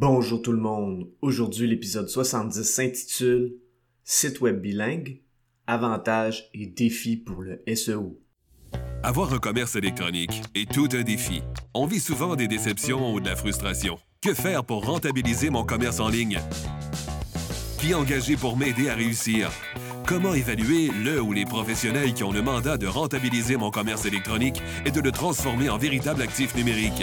Bonjour tout le monde. Aujourd'hui, l'épisode 70 s'intitule Site web bilingue, avantages et défis pour le SEO. Avoir un commerce électronique est tout un défi. On vit souvent des déceptions ou de la frustration. Que faire pour rentabiliser mon commerce en ligne? Qui engager pour m'aider à réussir? Comment évaluer le ou les professionnels qui ont le mandat de rentabiliser mon commerce électronique et de le transformer en véritable actif numérique?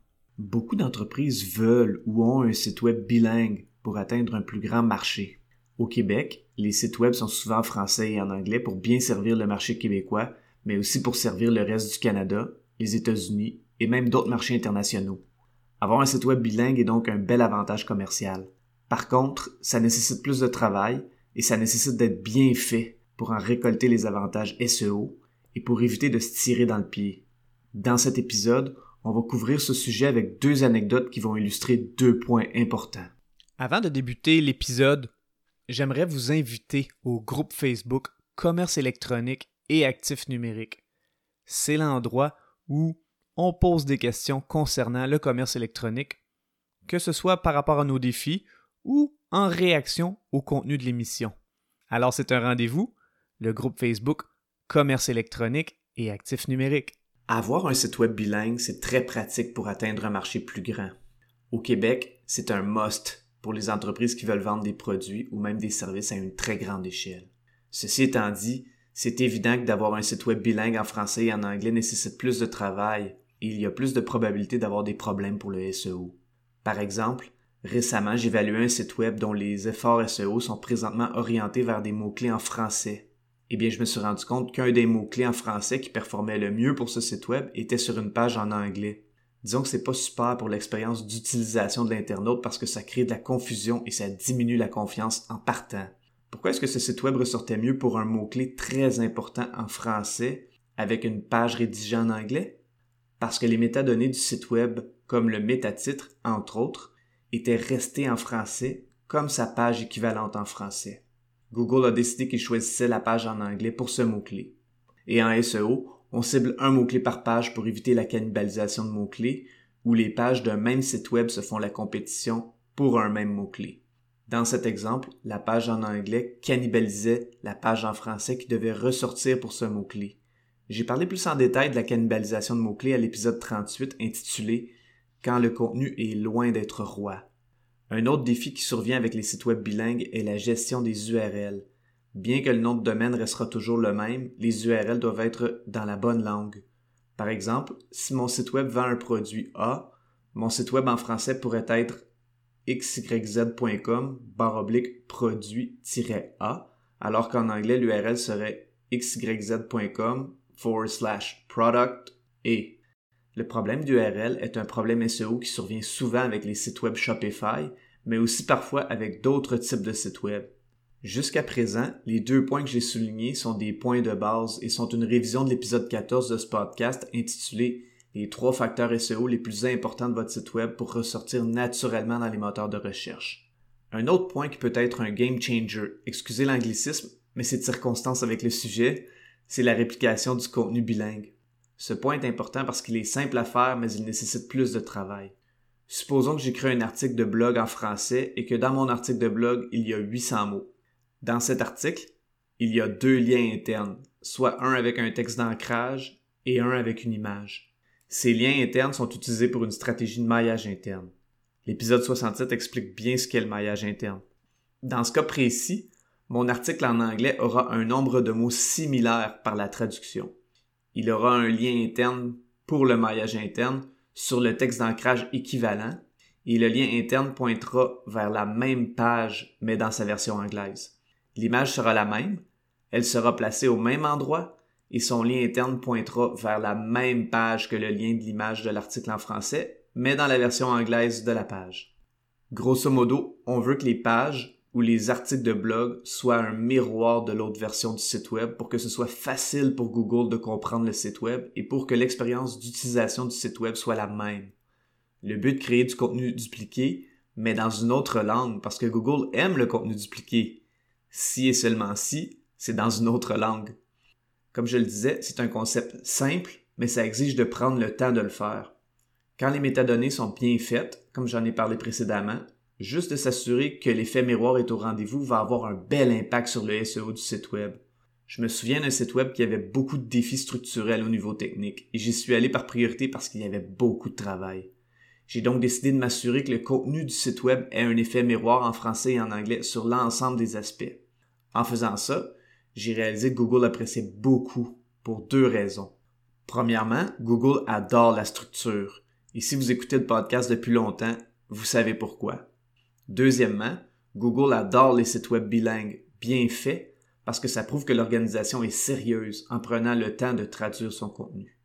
Beaucoup d'entreprises veulent ou ont un site web bilingue pour atteindre un plus grand marché. Au Québec, les sites web sont souvent en français et en anglais pour bien servir le marché québécois, mais aussi pour servir le reste du Canada, les États-Unis et même d'autres marchés internationaux. Avoir un site web bilingue est donc un bel avantage commercial. Par contre, ça nécessite plus de travail et ça nécessite d'être bien fait pour en récolter les avantages SEO et pour éviter de se tirer dans le pied. Dans cet épisode, on va couvrir ce sujet avec deux anecdotes qui vont illustrer deux points importants. Avant de débuter l'épisode, j'aimerais vous inviter au groupe Facebook Commerce électronique et actifs numériques. C'est l'endroit où on pose des questions concernant le commerce électronique, que ce soit par rapport à nos défis ou en réaction au contenu de l'émission. Alors c'est un rendez-vous, le groupe Facebook Commerce électronique et actifs numériques. Avoir un site web bilingue, c'est très pratique pour atteindre un marché plus grand. Au Québec, c'est un must pour les entreprises qui veulent vendre des produits ou même des services à une très grande échelle. Ceci étant dit, c'est évident que d'avoir un site web bilingue en français et en anglais nécessite plus de travail et il y a plus de probabilités d'avoir des problèmes pour le SEO. Par exemple, récemment, j'évaluais un site web dont les efforts SEO sont présentement orientés vers des mots-clés en français eh bien, je me suis rendu compte qu'un des mots-clés en français qui performait le mieux pour ce site web était sur une page en anglais. Disons que c'est pas super pour l'expérience d'utilisation de l'internaute parce que ça crée de la confusion et ça diminue la confiance en partant. Pourquoi est-ce que ce site web ressortait mieux pour un mot-clé très important en français avec une page rédigée en anglais? Parce que les métadonnées du site web, comme le métatitre, entre autres, étaient restées en français comme sa page équivalente en français. Google a décidé qu'il choisissait la page en anglais pour ce mot-clé. Et en SEO, on cible un mot-clé par page pour éviter la cannibalisation de mots-clés, où les pages d'un même site web se font la compétition pour un même mot-clé. Dans cet exemple, la page en anglais cannibalisait la page en français qui devait ressortir pour ce mot-clé. J'ai parlé plus en détail de la cannibalisation de mots-clés à l'épisode 38 intitulé Quand le contenu est loin d'être roi. Un autre défi qui survient avec les sites web bilingues est la gestion des URL. Bien que le nom de domaine restera toujours le même, les URL doivent être dans la bonne langue. Par exemple, si mon site web vend un produit A, mon site web en français pourrait être xyz.com oblique produit-a, alors qu'en anglais l'URL serait xyz.com forward slash product et le problème d'URL est un problème SEO qui survient souvent avec les sites web Shopify, mais aussi parfois avec d'autres types de sites web. Jusqu'à présent, les deux points que j'ai soulignés sont des points de base et sont une révision de l'épisode 14 de ce podcast intitulé Les trois facteurs SEO les plus importants de votre site web pour ressortir naturellement dans les moteurs de recherche. Un autre point qui peut être un game changer, excusez l'anglicisme, mais c'est de circonstance avec le sujet, c'est la réplication du contenu bilingue. Ce point est important parce qu'il est simple à faire, mais il nécessite plus de travail. Supposons que j'écris un article de blog en français et que dans mon article de blog, il y a 800 mots. Dans cet article, il y a deux liens internes, soit un avec un texte d'ancrage et un avec une image. Ces liens internes sont utilisés pour une stratégie de maillage interne. L'épisode 67 explique bien ce qu'est le maillage interne. Dans ce cas précis, mon article en anglais aura un nombre de mots similaires par la traduction il aura un lien interne pour le maillage interne sur le texte d'ancrage équivalent et le lien interne pointera vers la même page mais dans sa version anglaise. L'image sera la même, elle sera placée au même endroit et son lien interne pointera vers la même page que le lien de l'image de l'article en français mais dans la version anglaise de la page. Grosso modo, on veut que les pages ou les articles de blog soient un miroir de l'autre version du site web pour que ce soit facile pour Google de comprendre le site web et pour que l'expérience d'utilisation du site web soit la même. Le but de créer du contenu dupliqué, mais dans une autre langue, parce que Google aime le contenu dupliqué. Si et seulement si, c'est dans une autre langue. Comme je le disais, c'est un concept simple, mais ça exige de prendre le temps de le faire. Quand les métadonnées sont bien faites, comme j'en ai parlé précédemment, juste de s'assurer que l'effet miroir est au rendez-vous va avoir un bel impact sur le SEO du site web. Je me souviens d'un site web qui avait beaucoup de défis structurels au niveau technique et j'y suis allé par priorité parce qu'il y avait beaucoup de travail. J'ai donc décidé de m'assurer que le contenu du site web ait un effet miroir en français et en anglais sur l'ensemble des aspects. En faisant ça, j'ai réalisé que Google appréciait beaucoup pour deux raisons. Premièrement, Google adore la structure. Et si vous écoutez le podcast depuis longtemps, vous savez pourquoi. Deuxièmement, Google adore les sites web bilingues bien faits parce que ça prouve que l'organisation est sérieuse en prenant le temps de traduire son contenu.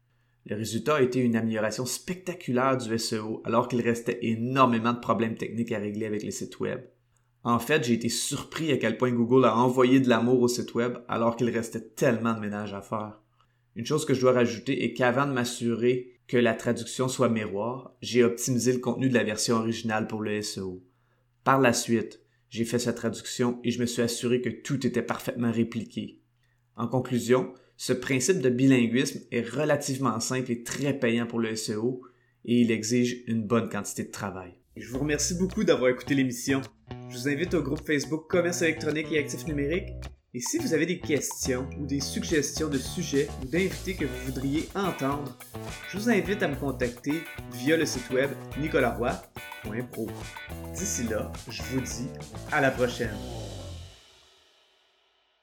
Le résultat a été une amélioration spectaculaire du SEO alors qu'il restait énormément de problèmes techniques à régler avec les sites web. En fait, j'ai été surpris à quel point Google a envoyé de l'amour au site web alors qu'il restait tellement de ménage à faire. Une chose que je dois rajouter est qu'avant de m'assurer que la traduction soit miroir, j'ai optimisé le contenu de la version originale pour le SEO. Par la suite, j'ai fait sa traduction et je me suis assuré que tout était parfaitement répliqué. En conclusion, ce principe de bilinguisme est relativement simple et très payant pour le SEO et il exige une bonne quantité de travail. Je vous remercie beaucoup d'avoir écouté l'émission. Je vous invite au groupe Facebook Commerce électronique et actifs numériques. Et si vous avez des questions ou des suggestions de sujets ou d'invités que vous voudriez entendre, je vous invite à me contacter via le site web nicolaroy.pro. D'ici là, je vous dis à la prochaine.